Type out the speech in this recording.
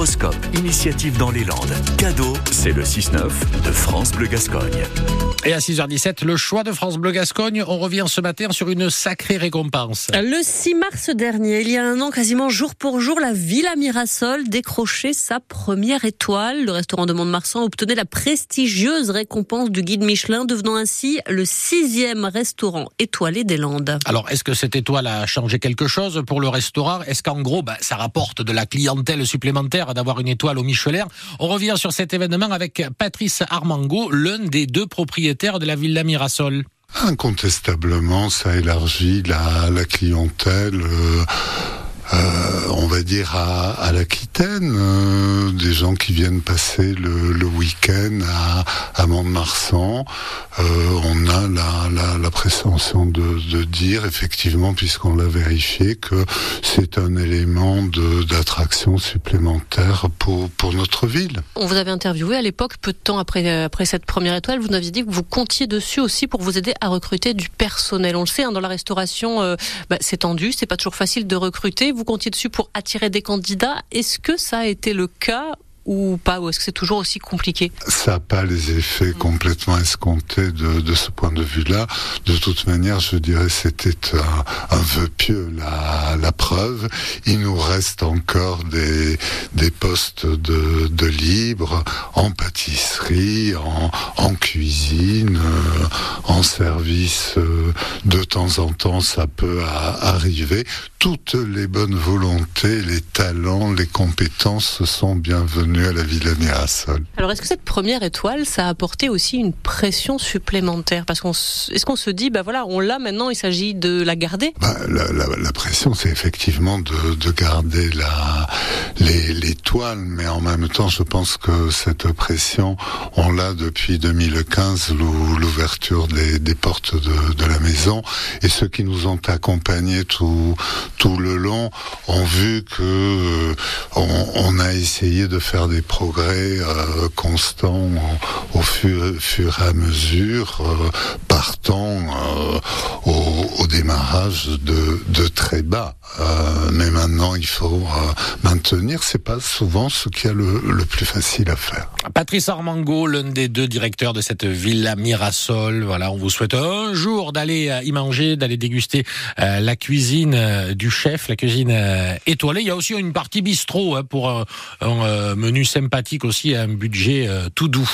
L'horoscope, initiative dans les Landes. Cadeau, c'est le 6-9 de France Bleu Gascogne. Et à 6h17, le choix de France Bleu Gascogne. On revient ce matin sur une sacrée récompense. Le 6 mars dernier, il y a un an, quasiment jour pour jour, la Villa Mirasol décrochait sa première étoile. Le restaurant de Mont-de-Marsan obtenait la prestigieuse récompense du guide Michelin, devenant ainsi le sixième restaurant étoilé des Landes. Alors, est-ce que cette étoile a changé quelque chose pour le restaurant? Est-ce qu'en gros, bah, ça rapporte de la clientèle supplémentaire d'avoir une étoile au Michelin? On revient sur cet événement avec Patrice Armango, l'un des deux propriétaires de la Villa Mirasol. Incontestablement, ça élargit la, la clientèle. Euh, dire à, à l'Aquitaine, euh, des gens qui viennent passer le, le week-end à, à Mont-de-Marsan. Euh, on a la, la, la présomption de, de, dire, effectivement, puisqu'on l'a vérifié, que c'est un élément d'attraction supplémentaire pour, pour notre ville. On vous avait interviewé à l'époque, peu de temps après, après cette première étoile, vous nous aviez dit que vous comptiez dessus aussi pour vous aider à recruter du personnel. On le sait, hein, dans la restauration, euh, bah, c'est tendu, c'est pas toujours facile de recruter vous comptiez dessus pour attirer des candidats. Est-ce que ça a été le cas ou pas Ou est-ce que c'est toujours aussi compliqué Ça n'a pas les effets complètement escomptés de, de ce point de vue-là. De toute manière, je dirais c'était un, un vœu pieux. La, la, preuve, il nous reste encore des, des postes de, de libre en pâtisserie, en, en cuisine, euh, en service. Euh, de temps en temps, ça peut arriver. Toutes les bonnes volontés, les talents, les compétences sont à la Villa Mirasol. Alors, est-ce que cette première étoile, ça a apporté aussi une pression supplémentaire? Parce qu'on, est-ce qu'on se dit, bah voilà, on l'a maintenant, il s'agit de la garder? Bah, la, la, la, pression, c'est effectivement de, de garder la, l'étoile, mais en même temps, je pense que cette pression, on l'a depuis 2015, l'ouverture des, des, portes de, de, la maison, et ceux qui nous ont accompagnés tout, tout le long ont vu que euh, on, on a essayé de faire des progrès euh, constants au fur, fur, et à mesure, euh, partant euh, de, de très bas. Euh, mais maintenant, il faut euh, maintenir. C'est pas souvent ce qui est le, le, plus facile à faire. Patrice Armango, l'un des deux directeurs de cette villa Mirasol. Voilà, on vous souhaite un jour d'aller y manger, d'aller déguster la cuisine du chef, la cuisine étoilée. Il y a aussi une partie bistrot hein, pour un menu sympathique aussi, un budget tout doux.